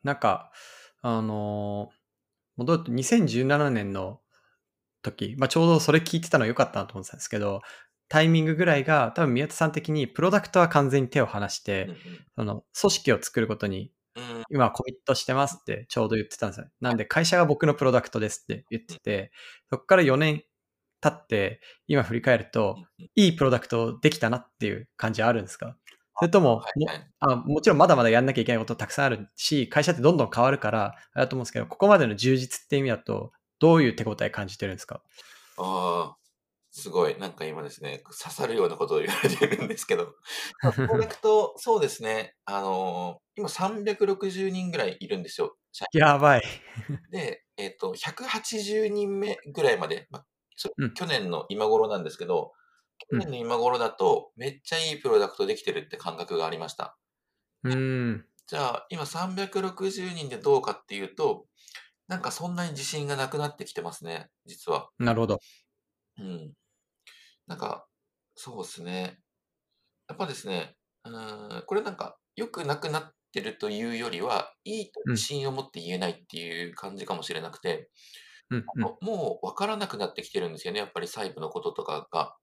し、なんか、あのー戻ると2017年の時、まあ、ちょうどそれ聞いてたの良かったなと思ってたんですけど、タイミングぐらいが、多分宮田さん的にプロダクトは完全に手を離して、うんその組織を作ることに今はコミットしてますってちょうど言ってたんですよ。なんで会社が僕のプロダクトですって言ってて、そこから4年経って今振り返ると、いいプロダクトできたなっていう感じはあるんですか？それとも、はいはい。もあもちろんまだまだやんなきゃいけないことたくさんあるし、会社ってどんどん変わるから、あれだと思うんですけど、ここまでの充実って意味だと、どういう手応え感じてるんですか？ああ、すごい。なんか今ですね、刺さるようなことを言われてるんですけど、まあプロダクト、そうですね、あのー今360人ぐらいいるんですよ。社員。やばい。で、えっ、と、180人目ぐらいまで、まあ去年の今頃なんですけど、去年の今頃だと、めっちゃいいプロダクトできてるって感覚がありました。うーん。じゃあ、今360人でどうかっていうと、なんかそんなに自信がなくなってきてますね、実は。なるほど。うん。なんか、そうですね。やっぱですね、うーん、これなんか、良くなくなってるというよりは、いいとうん自信を持って言えないっていう感じかもしれなくて、うん、もうもう分からなくなってきてるんですよね、やっぱり細部のこととかが。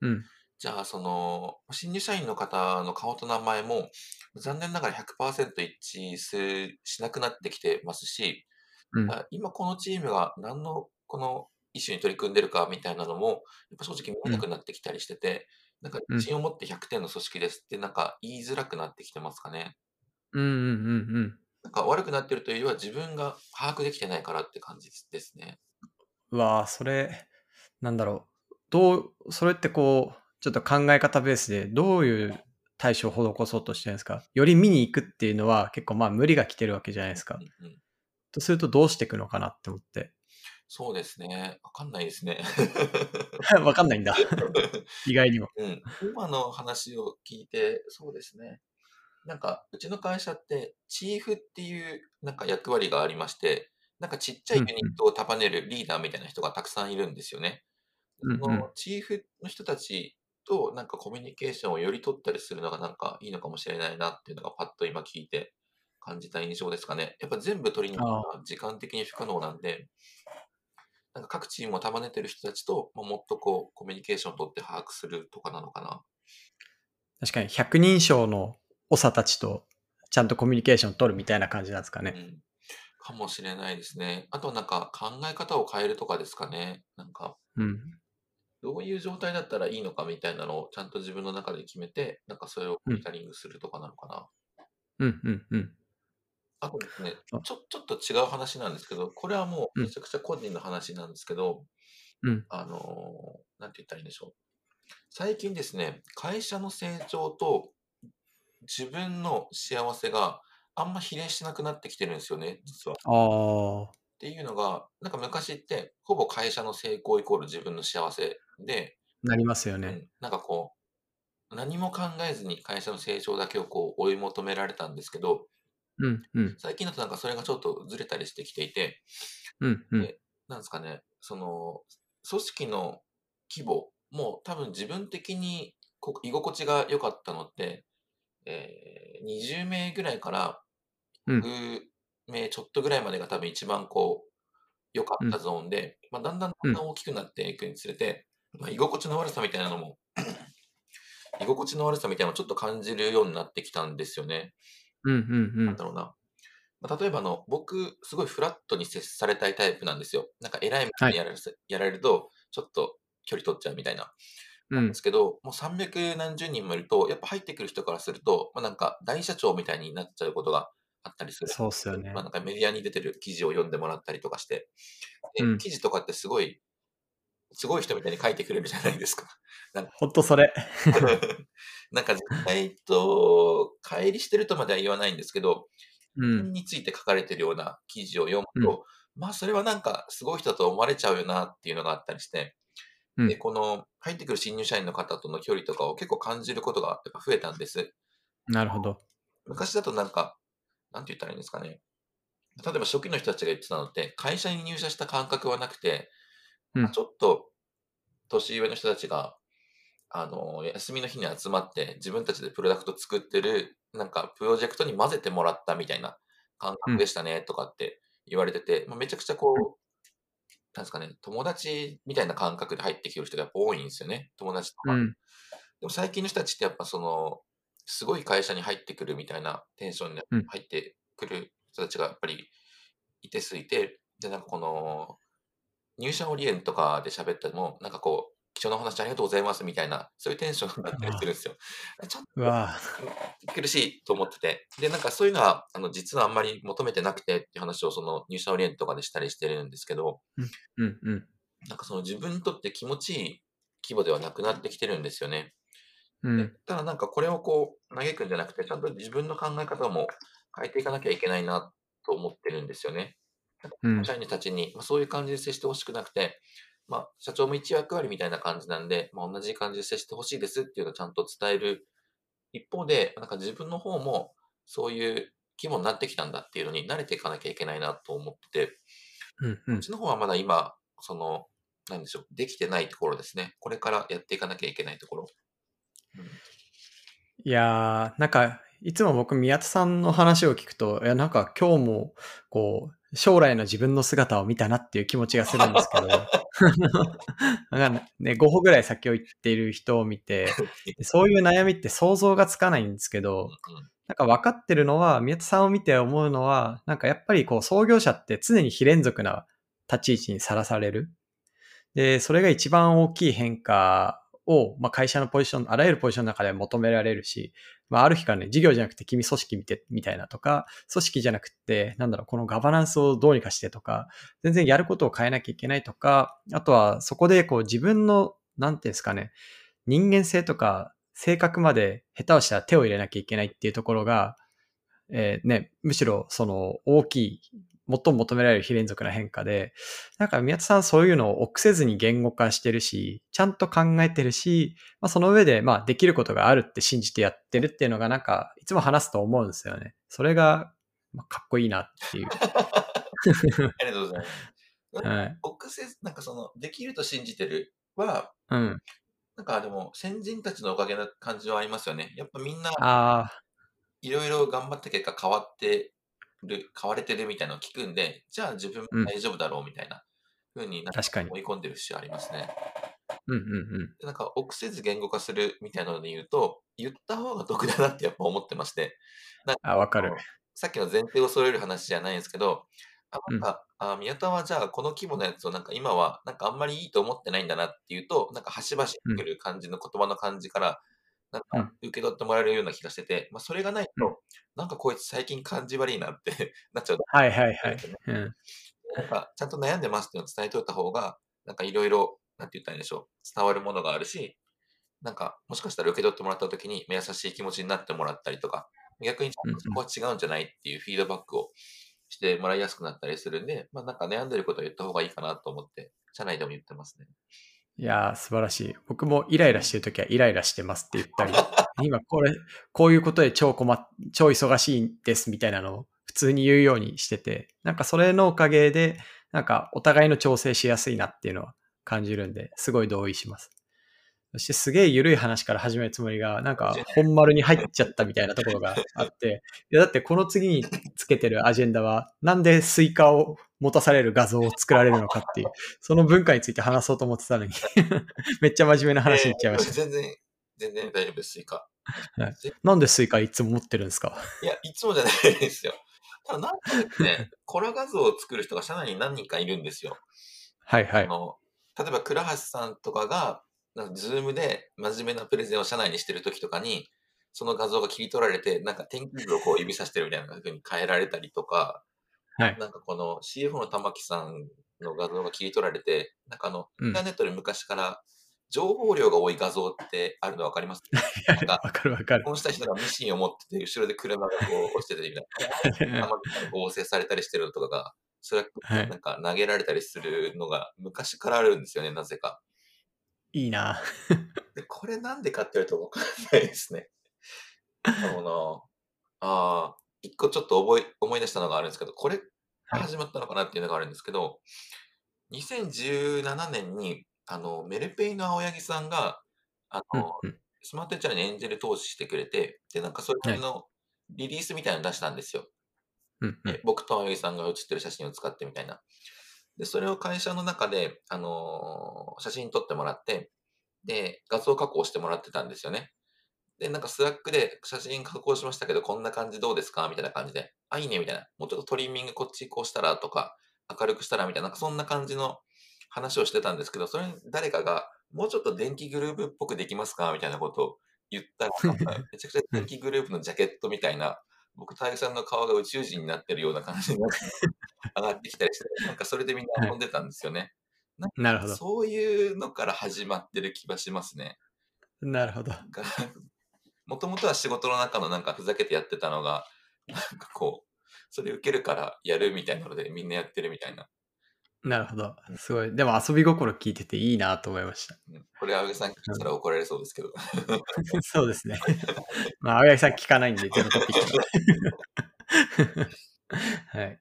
うん。うん。じゃあ、その、新入社員の方の顔と名前も、残念ながら100%一致するしなくなってきてますし、うん。あ今このチームが何のこのイシューに取り組んでるかみたいなのも、やっぱ正直見えなくなってきたりしてて、なんかうん自信を持って100点の組織ですってなんか言いづらくなってきてますかね。うんうんうんうん。なんか悪くなってるというよりは自分が把握できてないからって感じですね。うわあそれ、なんだろう。どう、それってこう、ちょっと考え方ベースでどういう対処を施そうとしてるんですか？より見に行くっていうのは結構まあ無理が来てるわけじゃないですかう。んうんとするとどうしていくのかなって思って。そうですね。わかんないですね。わかんないんだ。意外にも。うん、今の話を聞いて、そうですね。なんか、うちの会社って、チーフっていうなんか役割がありまして、なんかちっちゃいユニットを束ねるリーダーみたいな人がたくさんいるんですよね。うんうんそのチーフの人たちとなんかコミュニケーションをより取ったりするのがなんかいいのかもしれないなっていうのがパッと今聞いて感じた印象ですかね。やっぱ全部取りに行くのは時間的に不可能なんで、なんか各チームを束ねてる人たちと、まあ、もっとこうコミュニケーションを取って把握するとかなのかな。確かに百人称の長たちとちゃんとコミュニケーション取るみたいな感じなんですかね。うん。かもしれないですね。あとなんか考え方を変えるとかですかね。なんか、うん。どういう状態だったらいいのかみたいなのをちゃんと自分の中で決めて、なんかそれをモニタリングするとかなのかな。うんうんうん。あとですねあ、ちょ、ちょっと違う話なんですけど、これはもうめちゃくちゃ個人の話なんですけど、うんあのーなんて言ったらいいんでしょう。最近ですね、会社の成長と自分の幸せがあんま比例しなくなってきてるんですよね、実は。ああ。っていうのが、なんか昔って、ほぼ会社の成功イコール自分の幸せで、なりますよね。うん、なんかこう、何も考えずに会社の成長だけをこう追い求められたんですけど、うんうん。最近だとなんかそれがちょっとずれたりしてきていて、うんうん。でなんですかね、その、組織の規模も多分自分的にこう居心地が良かったのって、えー20名ぐらいからうん。100名ちょっとぐらいまでが多分一番こう、良かったゾーンで、まあ、だんだんだんだん。大きくなっていくにつれて、まあ、居心地の悪さみたいなのも、居心地の悪さみたいなのをちょっと感じるようになってきたんですよね。うんうんうんなんだ。ろうな。まあ、例えばあの、僕、すごいフラットに接されたいタイプなんですよ。なんか偉いみたいにやられ,、やられると、ちょっと距離取っちゃうみたいな。うんですけど、もう300何十人もいると、やっぱ入ってくる人からすると、まあ、なんか大社長みたいになっちゃうことがあったりする。そうっすよねまあ、なんかメディアに出てる記事を読んでもらったりとかして、でうん記事とかってすごい、すごい人みたいに書いてくれるじゃないですか。ほんとそれ。なんか絶対と、乖離してるとまでは言わないんですけど、うん。について書かれてるような記事を読むと、まあそれはなんかすごい人だと思われちゃうよなっていうのがあったりして、うんで、この入ってくる新入社員の方との距離とかを結構感じることがやっぱ増えたんです。なるほど。昔だとなんか、なんて言ったらいいんですかね。例えば初期の人たちが言ってたのって、会社に入社した感覚はなくて、うんちょっと年上の人たちが、あの、休みの日に集まって自分たちでプロダクト作ってる、なんかプロジェクトに混ぜてもらったみたいな感覚でしたねとかって言われてて、まあ、めちゃくちゃこう、なんですかね、友達みたいな感覚で入ってきてる人がやっぱ多いんですよね。友達とか。うん。でも最近の人たちってやっぱその、すごい会社に入ってくるみたいなテンションでうん入ってくる人たちがやっぱり一定数いて、で、なんかこの、入社オリエンとかで喋っても、なんかこう、貴重なお話ありがとうございますみたいな、そういうテンションになったりするんですよ。ちょっと苦しいと思ってて。で、なんかそういうのは、あの、実はあんまり求めてなくてっていう話をその入社オリエンとかでしたりしてるんですけど、うんうん。なんかその自分にとって気持ちいい規模ではなくなってきてるんですよね。でうん。ただなんかこれをこう嘆くんじゃなくて、ちゃんと自分の考え方も変えていかなきゃいけないなと思ってるんですよね。うん。社員たちに、まあ、そういう感じで接してほしくなくて、まあ、社長も一役割みたいな感じなんで、まあ、同じ感じで接してほしいですっていうのをちゃんと伝える一方で、なんか自分の方もそういう規模になってきたんだっていうのに慣れていかなきゃいけないなと思ってて、うんう。こっちの方はまだ今、その、なんでしょう、できてないところですね。これからやっていかなきゃいけないところ。うんいやー、なんか、いつも僕、宮田さんの話を聞くと、いや、なんか今日も、こう、将来の自分の姿を見たなっていう気持ちがするんですけど、なんかね、5歩ぐらい先を行っている人を見て、そういう悩みって想像がつかないんですけど、なんか分かってるのは、宮田さんを見て思うのは、なんかやっぱりこう創業者って常に非連続な立ち位置にさらされる。で、それが一番大きい変化を、まあ、会社のポジション、あらゆるポジションの中で求められるし、まあ、ある日からね、事業じゃなくて君組織見て、みたいなとか、組織じゃなくて、なんだろう、このガバナンスをどうにかしてとか、全然やることを変えなきゃいけないとか、あとはそこでこう自分の、なんていうんですかね、人間性とか性格まで下手をしたら手を入れなきゃいけないっていうところが、えーね、むしろその大きい、最も求められる非連続な変化で、なんか宮田さんそういうのを臆せずに言語化してるし、ちゃんと考えてるし、まあ、その上で、まあ、できることがあるって信じてやってるっていうのがなんか、いつも話すと思うんですよね。それが、まあ、かっこいいなっていう。ありがとうございます。はい。臆せず、なんかその、できると信じてるは、うん。なんかでも、先人たちのおかげな感じはありますよね。やっぱみんな、あいろいろ頑張った結果変わってる、変われてるみたいなのを聞くんで、じゃあ自分も大丈夫だろうみたいな風になん確かに追い込んでる節ありますね。あ、うんうんうん。でなんか、臆せず言語化するみたいなので言うと、言った方が得だなってやっぱ思ってまして、あ、わかる。さっきの前提を揃える話じゃないんですけど、あうんなんか、あ宮田はじゃあこの規模のやつをなんか今はなんかあんまりいいと思ってないんだなっていうと、なんか端々に来る感じの言葉の感じから、なんか受け取ってもらえるような気がしてて、まあそれがないと、うんなんかこいつ最近感じ悪いなって なっちゃう。はいはいはい。うん。なんかちゃんと悩んでますっていうのを伝えておいた方が、なんかいろいろ、なんて言ったらいいんでしょう、伝わるものがあるし、なんかもしかしたら受け取ってもらった時に優しい気持ちになってもらったりとか、逆にそこは違うんじゃないっていうフィードバックをしてもらいやすくなったりするんで、まあなんか悩んでることを言った方がいいかなと思って、社内でも言ってますね。いやー、素晴らしい。僕もイライラしてるときはイライラしてますって言ったり、今これ、こういうことで超困っ、超忙しいんですみたいなのを普通に言うようにしてて、なんかそれのおかげで、なんかお互いの調整しやすいなっていうのは感じるんで、すごい同意します。そしてすげえ緩い話から始めるつもりが、なんか本丸に入っちゃったみたいなところがあって、いやだってこの次につけてるアジェンダは、なんでスイカを持たされる画像を作られるのかっていう、その文化について話そうと思ってたのに、めっちゃ真面目な話に行っちゃいました。えー全然、全然大丈夫です、スイカ。なんでスイカいつも持ってるんですか？いや、いつもじゃないですよ。ただなんかね、コラ画像を作る人が社内に何人かいるんですよ。はいはい。あの例えば倉橋さんとかが、なんか Zoom で真面目なプレゼンを社内にしてる時とかに、その画像が切り取られて、なんか天気図をこう指さしてるみたいな風に変えられたりとか、はい。なんかこの CFO の玉木さんの画像が切り取られて、なんかあの、うんインターネットで昔から情報量が多い画像ってあるの分かります？わかるわかる。このした人がミシンを持ってて、後ろで車がこう落ちててみたいな。玉木さんが合成されたりしてるのとかが、それははいなんか投げられたりするのが昔からあるんですよね、なぜか。いいな。で、これなんでかって言われると分かんないですね。あのな、ああ、一個ちょっと覚え、思い出したのがあるんですけど、これはい始まったのかなっていうのがあるんですけど、2017年に、あの、メルペイの青柳さんが、あうんの、うんスマートチャーにエンジェル投資してくれて、で、なんかそれのリリースみたいなの出したんですよ。うんうんで僕とあゆいさんが写ってる写真を使ってみたいな。で、それを会社の中で、あのー写真撮ってもらって、で、画像加工してもらってたんですよね。で、なんか Slack で写真加工しましたけど、こんな感じどうですか？みたいな感じで、あ、いいね、みたいな。もうちょっとトリミングこっちこうしたらとか、明るくしたらみたいな、なんかそんな感じの話をしてたんですけど、それに誰かが、もうちょっと電気グルーヴっぽくできますか？みたいなことを言ったら、めちゃくちゃ電気グルーヴのジャケットみたいな、僕、大イさんの顔が宇宙人になってるような感じになって 上がってきたりして、なんかそれでみんな遊んでたんですよね。なるほど。そういうのから始まってる気がしますね。なるほど。もともとは仕事の中のなんかふざけてやってたのが、なんかこう、それ受けるからやるみたいなのでみんなやってるみたいな。なるほど。すごい。でも遊び心聞いてていいなと思いました。うんこれ、青柳さん聞いたら怒られそうですけど。そうですね。まあ、青柳さん聞かないんで、ゼロトピックは。はい。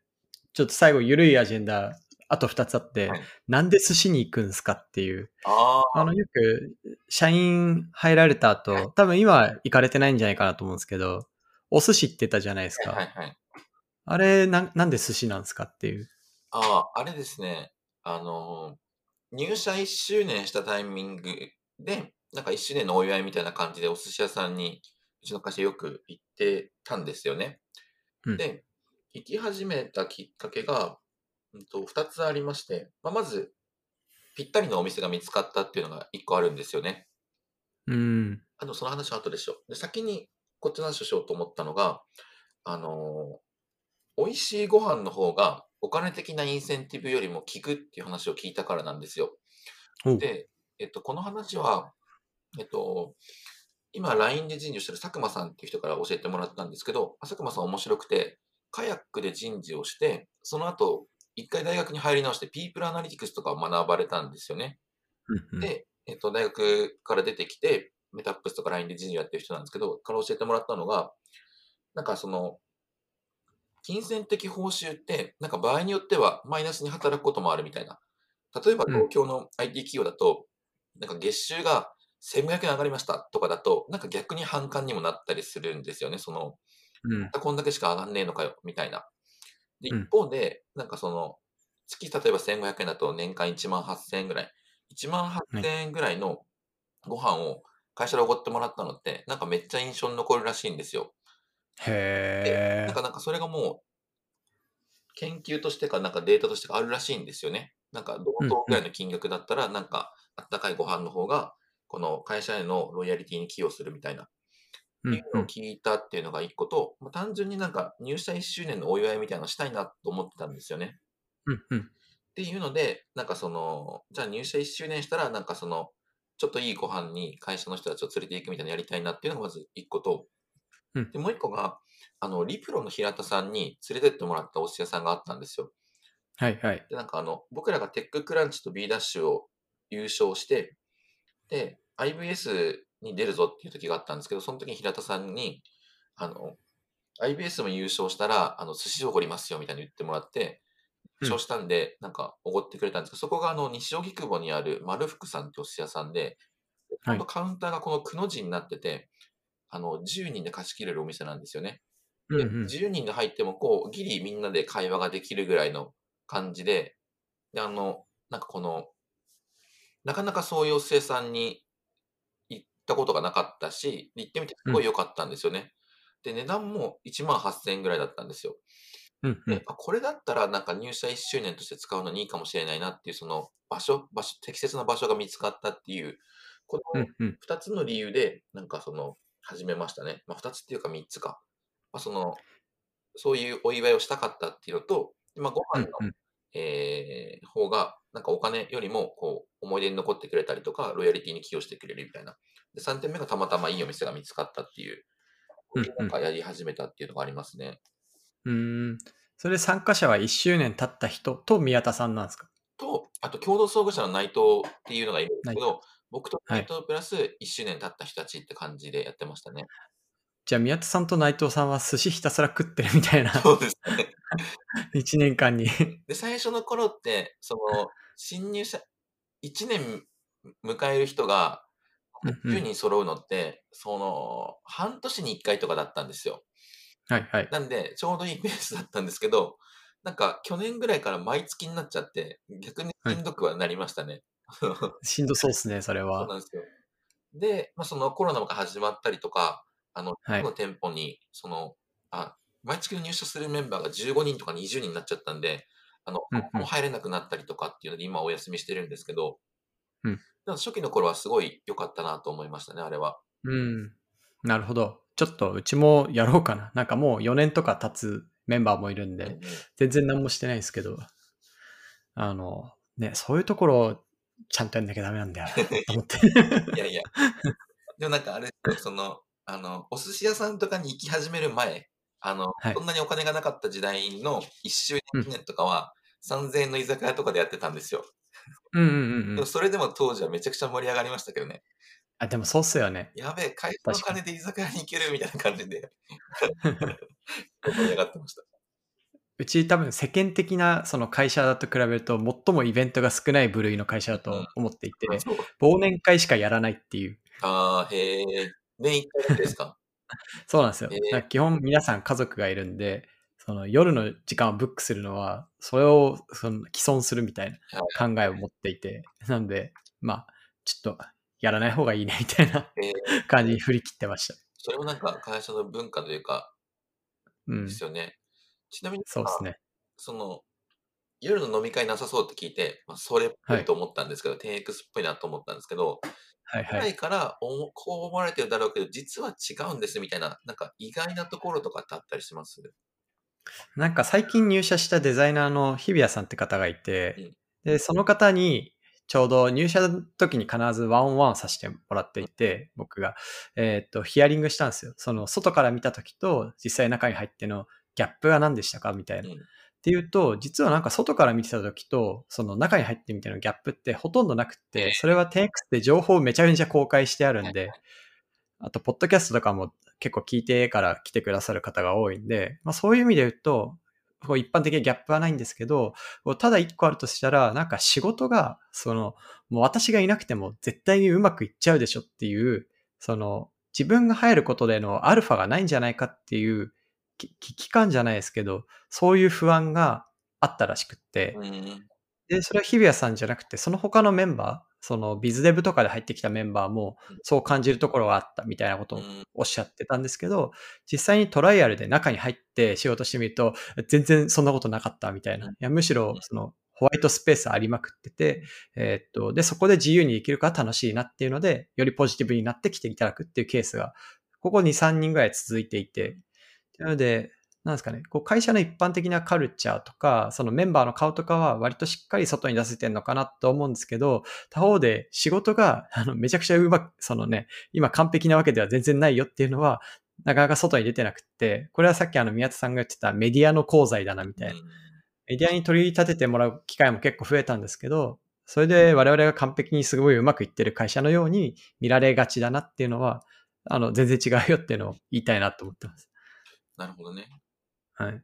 ちょっと最後、ゆるいアジェンダ、あと2つあって、はいなんで寿司に行くんすかっていう。あの、よく、社員入られた後、多分今行かれてないんじゃないかなと思うんですけど、お寿司ってたじゃないですか。はいはい。あれな、なんで寿司なんですかっていう。ああ、あれですね。あのー入社1周年したタイミングで、なんか1周年のお祝いみたいな感じでお寿司屋さんに、うちの会社よく行ってたんですよね。うんで、行き始めたきっかけが、うんと、2つありまして、まあ、まず、ぴったりのお店が見つかったっていうのが1個あるんですよね。うん。あの、その話は後でしょう。で、先にこっちの話をしようと思ったのが、あのー美味しいご飯の方がお金的なインセンティブよりも効くっていう話を聞いたからなんですよ。で、えっと、この話は、えっと、今 LINE で人事をしてる佐久間さんっていう人から教えてもらったんですけど、佐久間さん面白くて、カヤックで人事をして、その後、一回大学に入り直して、ピープルアナリティクスとかを学ばれたんですよね。で、えっと、大学から出てきて、メタップスとか LINE で人事をやってる人なんですけど、から教えてもらったのが、なんかその、金銭的報酬って、なんか場合によってはマイナスに働くこともあるみたいな。例えばうん東京の IT 企業だと、なんか月収が1500円上がりましたとかだと、なんか逆に反感にもなったりするんですよね。その、うん。こんだけしか上がんねえのかよ、みたいな。で、うん一方で、なんかその、月例えば1500円だと年間1万8000円ぐらい、1万8000円ぐらいのご飯を会社でおごってもらったのって、なんかめっちゃ印象に残るらしいんですよ。で、へえなん。かなんかそれがもう、研究としてか、なんかデータとしてかあるらしいんですよね。なんか同等ぐらいの金額だったら、なんかあったかいご飯の方が、この会社へのロイヤリティに寄与するみたいな。うんっていうのを聞いたっていうのが一個と、まあ単純になんか入社1周年のお祝いみたいなのしたいなと思ってたんですよね。うんうん。っていうので、なんかその、じゃあ入社1周年したら、なんかその、ちょっといいご飯に会社の人たちを連れて行くみたいなのやりたいなっていうのがまず一個と、うんで、もう一個が、あの、リプロの平田さんに連れてってもらったお寿司屋さんがあったんですよ。はいはい。で、なんかあの、僕らがテッククランチと B ダッシュを優勝して、で、IBS に出るぞっていう時があったんですけど、その時に平田さんに、あの、IBS も優勝したら、あの、寿司をおごりますよみたいに言ってもらって、うん優勝したんで、なんか、おごってくれたんですけど、そこがあの、西荻窪にある丸福さんってお寿司屋さんで、はいカウンターがこのくの字になってて、あの、10人で貸し切れるお店なんですよね。で、うんうん。10人で入っても、こう、ギリみんなで会話ができるぐらいの感じで、で、あの、なんかこの、なかなかそういうお寿司屋さんに行ったことがなかったし、で行ってみてすごい良かったんですよね。で、値段も1万8000円ぐらいだったんですよ。うんうんで、あ、これだったらなんか入社1周年として使うのにいいかもしれないなっていう、その場所、場所、適切な場所が見つかったっていう、このうんうん。2つの理由で、なんかその、始めましたね。まあ、2つっていうか3つか。まあ、その、そういうお祝いをしたかったっていうのと、でまあ、ご飯の、うんうんえー方が、なんかお金よりも、こう、思い出に残ってくれたりとか、ロイヤリティに寄与してくれるみたいな。で、3点目がたまたまいいお店が見つかったっていう、なんかやり始めたっていうのがありますね。うーん。それ参加者は1周年経った人と宮田さんなんですか？と、あと共同創業者の内藤っていうのがいるんですけど、僕と内藤プラス1周年経った人たちって感じでやってましたね。じゃあ宮田さんと内藤さんは寿司ひたすら食ってるみたいな そうですね。1年間に。で、最初の頃って、その、新入社、1年迎える人が、うんうん10人揃うのって、その、半年に1回とかだったんですよ。はいはい。なんで、ちょうどいいペースだったんですけど、なんか去年ぐらいから毎月になっちゃって、逆にしんどくはなりましたね。しんどそうっすね、それそうは。なんですよ。で、まあ、そのコロナが始まったりとか、あの、はいこの店舗に、その、あ、毎月の入社するメンバーが15人とか20人になっちゃったんで、あの、うんうんもう入れなくなったりとかっていうので、今お休みしてるんですけど、うんでも初期の頃はすごい良かったなと思いましたね、あれは。うん。なるほど。ちょっとうちもやろうかな。なんかもう4年とか経つメンバーもいるんで、うんうん全然何もしてないんですけど、あの、ね、そういうところをちゃんとやんなきゃダメなんだよなと思って。いやいや。でもなんかあれその、あの、お寿司屋さんとかに行き始める前、あの、はいそんなにお金がなかった時代の1周年記念とかは、3000円の居酒屋とかでやってたんですよ。うんうんうん。それでも当時はめちゃくちゃ盛り上がりましたけどね。あ、でもそうっすよね。やべえ、会社の金で居酒屋に行けるみたいな感じで 盛り上がってました。うち多分世間的なその会社だと比べると最もイベントが少ない部類の会社だと思っていて、う忘年会しかやらないっていう。あー、へえ。年1回ですか？そうなんですよ。基本皆さん家族がいるんで、その夜の時間をブックするのは、それをその既存するみたいな考えを持っていて、なんで、まあ、ちょっとやらない方がいいねみたいなえー感じに振り切ってました。それもなんか会社の文化というか、うんで。すよね。ちなみに、そうですね。その、夜の飲み会なさそうって聞いて、まあ、それっぽいと思ったんですけど、10X っぽいなと思ったんですけど、はいはい。いからおこう思われてるだろうけど、実は違うんですみたいな、なんか意外なところとかってあったりします？なんか最近入社したデザイナーの日比谷さんって方がいて、で、その方にちょうど入社の時に必ずワンオンワンさせてもらっていて、僕が、えーっと、ヒアリングしたんですよ。その外から見た時と実際中に入ってのギャップが何でしたかみたいな。うんっていうと、実はなんか外から見てた時と、その中に入ってみたいなギャップってほとんどなくええ。て、それは 10X で情報をめちゃめちゃ公開してあるんで、あと、ポッドキャストとかも結構聞いてから来てくださる方が多いんで、まあそういう意味で言うと、こう一般的にギャップはないんですけど、ただ一個あるとしたら、なんか仕事が、その、もう私がいなくても絶対にうまくいっちゃうでしょっていう、その、自分が入ることでのアルファがないんじゃないかっていう、危機感じゃないですけど、そういう不安があったらしくって、で、それは日比谷さんじゃなくて、その他のメンバー、そのビズデブとかで入ってきたメンバーもうん。そう感じるところがあったみたいなことをうん。おっしゃってたんですけど、実際にトライアルで中に入って仕事してみると、全然そんなことなかったみたいな。うん。いや、むしろそのホワイトスペースありまくってて、えーっと、で、そこで自由にできるから楽しいなっていうので、よりポジティブになってきていただくっていうケースが、ここ2、3人ぐらい続いていて、なので、なんですかね、こう会社の一般的なカルチャーとか、そのメンバーの顔とかは割としっかり外に出せてるのかなと思うんですけど、他方で仕事があのめちゃくちゃうまく、そのね、今完璧なわけでは全然ないよっていうのは、なかなか外に出てなくって、これはさっきあの宮田さんが言ってたメディアの功罪だなみたいな。メディアに取り立ててもらう機会も結構増えたんですけど、それで我々が完璧にすごいうまくいってる会社のように見られがちだなっていうのは、あの、全然違うよっていうのを言いたいなと思ってます。なるほどね。はい。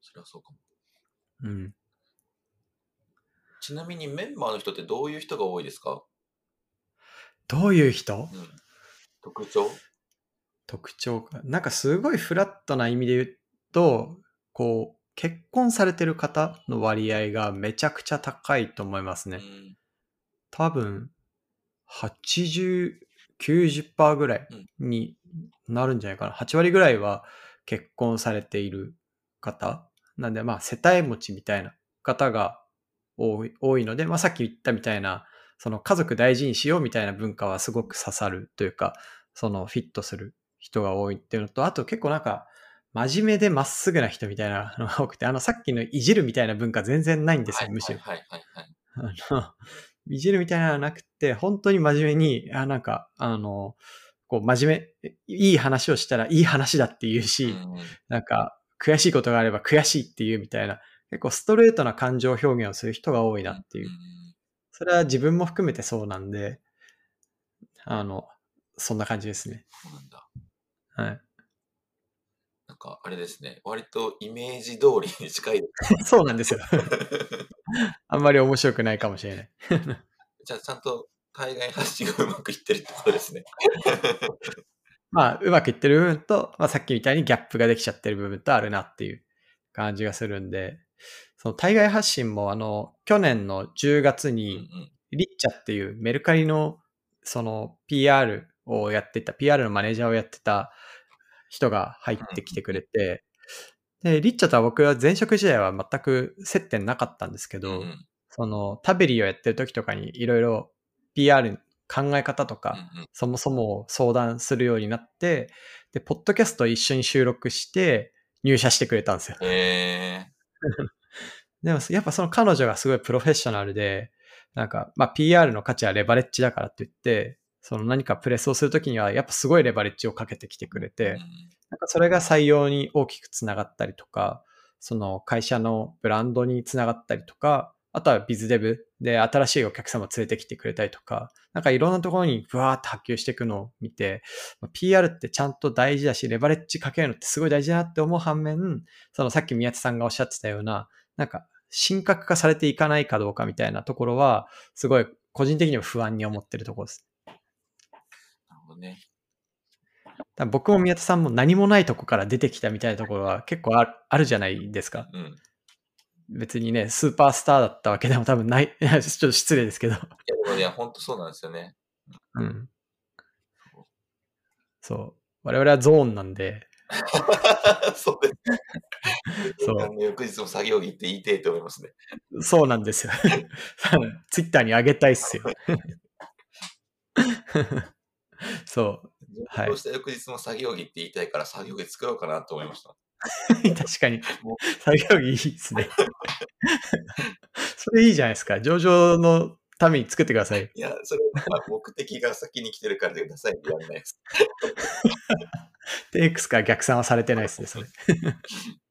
それはそうかも。うん。ちなみにメンバーの人ってどういう人が多いですか？どういう人？うん。特徴？特徴か。なんかすごいフラットな意味で言うと、こう、結婚されてる方の割合がめちゃくちゃ高いと思いますね。うん。多分、80、90%ぐらいになるんじゃないかな。8割ぐらいは結婚されている方。なんで、まあ、世帯持ちみたいな方が多い多いので、まあ、さっき言ったみたいな、その家族大事にしようみたいな文化はすごく刺さるというか、そのフィットする人が多いっていうのと、あと結構なんか、真面目でまっすぐな人みたいなのが多くて、あの、さっきのいじるみたいな文化全然ないんですよ、はいむしろ。はいはいはい。あの、いじるみたいなのはなくて、本当に真面目に、あなんか、あの、こう、真面目、いい話をしたらいい話だって言うし、うんなんか、悔しいことがあれば悔しいっていうみたいな、結構ストレートな感情表現をする人が多いなっていう。んそれは自分も含めてそうなんで、あの、そんな感じですね。そうなんだ。はい。なんかあれですね。割とイメージ通りに近い。そうなんですよ。あんまり面白くないかもしれない。じゃあちゃんと対外発信がうまくいってるってことですね。まあ、うまくいってる部分と、まあ、さっきみたいにギャップができちゃってる部分とあるなっていう感じがするんで、その対外発信も、あの、去年の10月に、ん。リッチャっていうメルカリの、その PR をやってた、PR のマネージャーをやってた人が入ってきてくれて、で、リッチャとは僕は前職時代は全く接点なかったんですけど。そのタベリーをやってる時とかにいろいろ PR 考え方とか、そもそも相談するようになって、で、ポッドキャストを一緒に収録して入社してくれたんですよ。でも、やっぱその彼女がすごいプロフェッショナルで、なんか、まあ PR の価値はレバレッジだからって言って、その何かプレスをするときには、やっぱすごいレバレッジをかけてきてくれて、うん。なんかそれが採用に大きくつながったりとか、その会社のブランドにつながったりとか、あとはビズデブで新しいお客様を連れてきてくれたりとか、なんかいろんなところにブワーって波及していくのを見て、まあ PR ってちゃんと大事だし、レバレッジかけるのってすごい大事だなって思う反面、そのさっき宮田さんがおっしゃってたような、なんか神格化されていかないかどうかみたいなところは、すごい個人的には不安に思ってるところです。なるほどね。僕も宮田さんも何もないとこから出てきたみたいなところは結構あるあるじゃないですか。うん。別にね、スーパースターだったわけでも多分ない、ちょっと失礼ですけど。いや、でもね、ほんとそうなんですよね。うん。そう。我々はゾーンなんで、そうです。そう翌日も作業着って言いてえと思いますね。そうなんですよ。ツイッターに上げたいっすよ。そう。はいそうした翌日も作業着って言いたいから作業着作ろうかなと思いました。確かに。作業着いいですね。それいいじゃないですか。上場のために作ってください。いや、それは目的が先に来てるからでくださいって言われないです。で、X から逆算はされてないですね、それ。